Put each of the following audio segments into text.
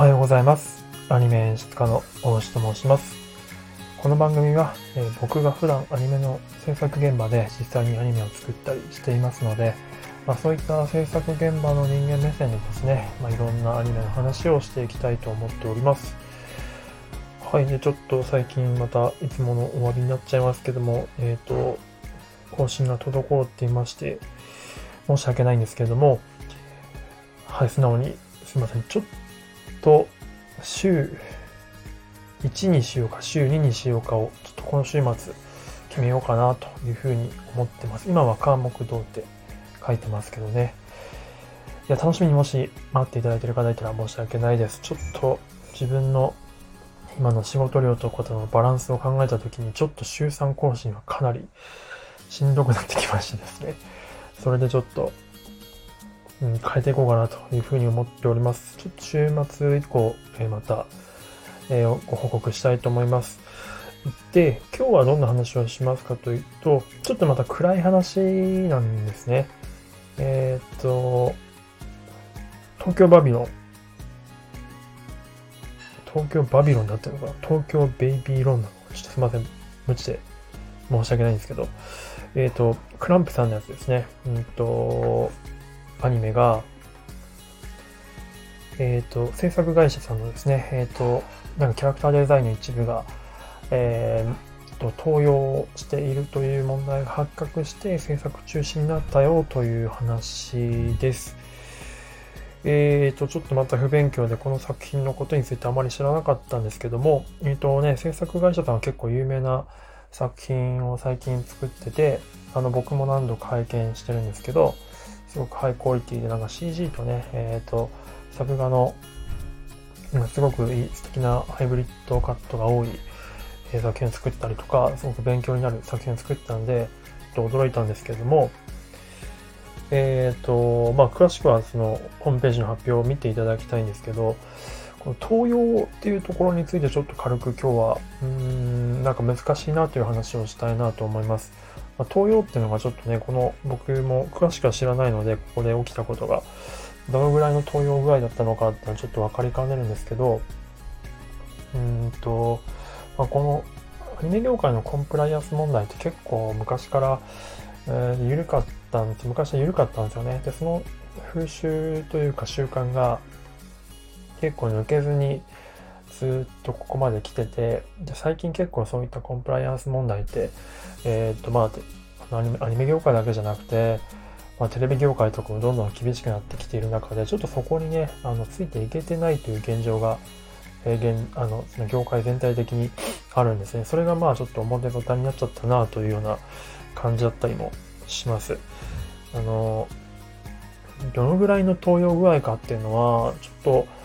はようございます。アニメ演出家の大石と申します。この番組は、えー僕が普段アニメの制作現場で実際にアニメを作ったりしていますので、まあ、そういった制作現場の人間目線でですね、まあ、いろんなアニメの話をしていきたいと思っております。はい、で、ちょっと最近またいつもの終わりになっちゃいますけども、えっ、と、更新が滞っていまして、申し訳ないんですけれども、はい、素直にすいません。ちょっと、週1にしようか、週2にしようかを、ちょっとこの週末決めようかなというふうに思ってます。今は科目堂って書いてますけどね。いや、楽しみにもし待っていただいている方いたら申し訳ないです。ちょっと自分の今の仕事量とことのバランスを考えたときに、ちょっと週3更新はかなりしんどくなってきましてですね。それでちょっと、うん、変えていこうかなというふうに思っております。ちょっと週末以降、えーまた、えーご報告したいと思います。で、今日はどんな話をしますかというと、ちょっとまた暗い話なんですね。えーっと、東京バビロン。東京バビロンだったのか東京ベイビーロンなのかちょっとすいません。無知で申し訳ないんですけど。えーっと、クランプさんのやつですね。うんと、アニメが、えっ、と、制作会社さんのですね、えっ、と、なんかキャラクターデザインの一部が、えーと、盗用しているという問題が発覚して制作中止になったよという話です。えーと、ちょっとまた不勉強でこの作品のことについてあまり知らなかったんですけども、えっ、とね、制作会社さんは結構有名な作品を最近作ってて、あの、僕も何度か拝見してるんですけど、すごくハイクオリティで、なんか CG とね、えっ、と、作画の、すごくいい、素敵なハイブリッドカットが多い、作品を作ったりとか、すごく勉強になる作品を作ったんで、と驚いたんですけれども、えっ、と、まあ、詳しくはその、ホームページの発表を見ていただきたいんですけど、この東洋っていうところについてちょっと軽く今日は、うん、なんか難しいなという話をしたいなと思います。まあ、東洋っていうのがちょっとね、この僕も詳しくは知らないので、ここで起きたことが、どのぐらいの東洋具合だったのかっていうのはちょっと分かりかねるんですけど、うんと、まあ、このアニメ業界のコンプライアンス問題って結構昔から、えー緩かったんです昔は緩かったんですよね。で、その風習というか習慣が結構抜けずにずっとここまで来てて、最近結構そういったコンプライアンス問題って、えーっと、まあ、アニメアニメ業界だけじゃなくて、まあ、テレビ業界とかもどんどん厳しくなってきている中で、ちょっとそこにね、あの、ついていけてないという現状が、えー現、あの、その業界全体的にあるんですね。それがまあちょっと表沙汰になっちゃったなというような感じだったりもします。あの、どのぐらいの投与具合かっていうのは、ちょっと、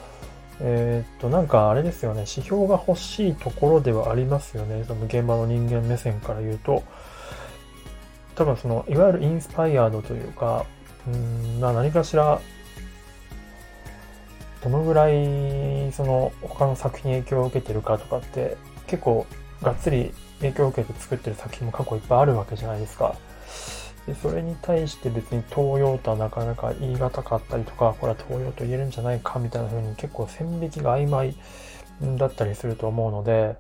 えーっと、なんかあれですよね、指標が欲しいところではありますよね。その現場の人間目線から言うと。多分その、いわゆるインスパイアードというか、うん、まあ何かしら、どのぐらい、その、他の作品影響を受けてるかとかって、結構、がっつり影響を受けて作ってる作品も過去いっぱいあるわけじゃないですか。で、それに対して別に東洋とはなかなか言い難かったりとか、これは東洋と言えるんじゃないかみたいな風に結構線引きが曖昧だったりすると思うので、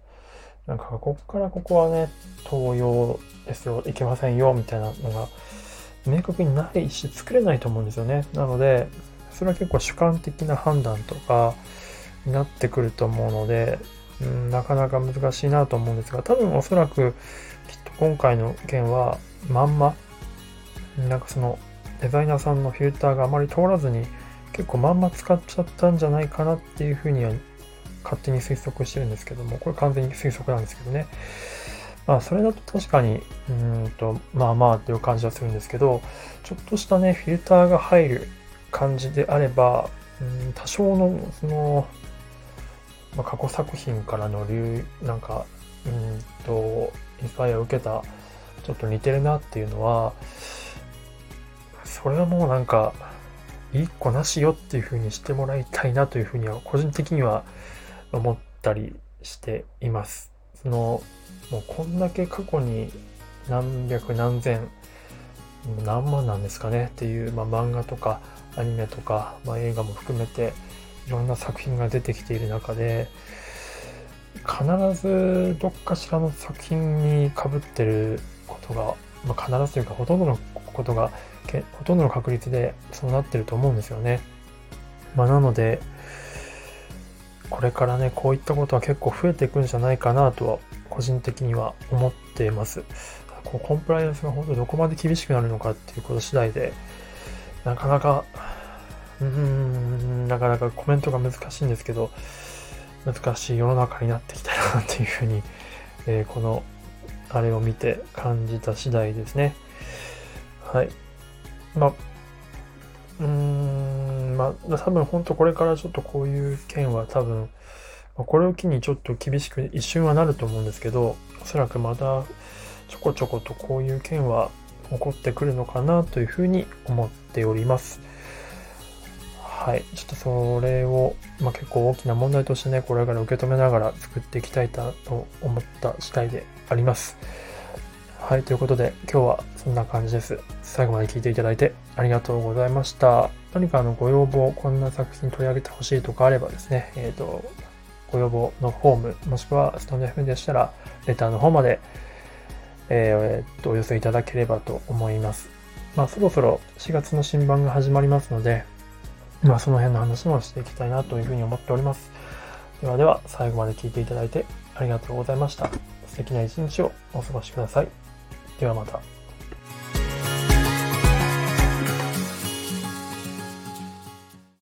なんかこっからここはね、東洋ですよ、いけませんよ、みたいなのが明確にないし作れないと思うんですよね。なので、それは結構主観的な判断とかになってくると思うので、うん、なかなか難しいなと思うんですが、多分おそらくきっと今回の件はまんま、なんかそのデザイナーさんのフィルターがあまり通らずに結構まんま使っちゃったんじゃないかなっていうふうには勝手に推測してるんですけども、これ完全に推測なんですけどね。まあ、それだと確かに、うんと、まあまあっていう感じはするんですけど、ちょっとしたね、フィルターが入る感じであれば、うん多少の、その、まあ、過去作品からの流、なんか、うんと、インスパイアを受けた、ちょっと似てるなっていうのは、それはもうなんか、一個なしよっていう風にしてもらいたいなというふうには、個人的には思ったりしています。その、もうこんだけ過去に何百何千、何万なんですかねっていう、まあ、漫画とかアニメとか、まあ、映画も含めていろんな作品が出てきている中で、必ずどっかしらの作品にかぶってることが、まあ、必ずというかほとんどのことがほとんどの確率でそうなってると思うんですよね。まあ、なのでこれからねこういったことは結構増えていくんじゃないかなとは個人的には思っています。こうコンプライアンスが本当にどこまで厳しくなるのかっていうこと次第でなかなかうーんなかなかコメントが難しいんですけど難しい世の中になってきたなっていうふうに、えー、このあれを見て感じた次第ですね。はい。まあ、うーん、まあ、多分本当これからちょっとこういう件は多分、これを機にちょっと厳しく一瞬はなると思うんですけど、おそらくまたちょこちょことこういう件は起こってくるのかなというふうに思っております。はい。ちょっとそれを、まあ、結構大きな問題としてね、これから受け止めながら作っていきたいと思った次第であります。はい。ということで、今日はそんな感じです。最後まで聞いていただいてありがとうございました。何かのご要望、こんな作品取り上げてほしいとかあればですね、えっ、ー、と、ご要望のフォーム、もしくはスタンド FM でしたら、レターの方まで、えー、っと、お寄せいただければと思います。まあ、そろそろ4月の新版が始まりますので、まあ、その辺の話もしていきたいなというふうに思っております。ではでは、最後まで聞いていただいてありがとうございました。素敵な一日をお過ごしください。ではまた。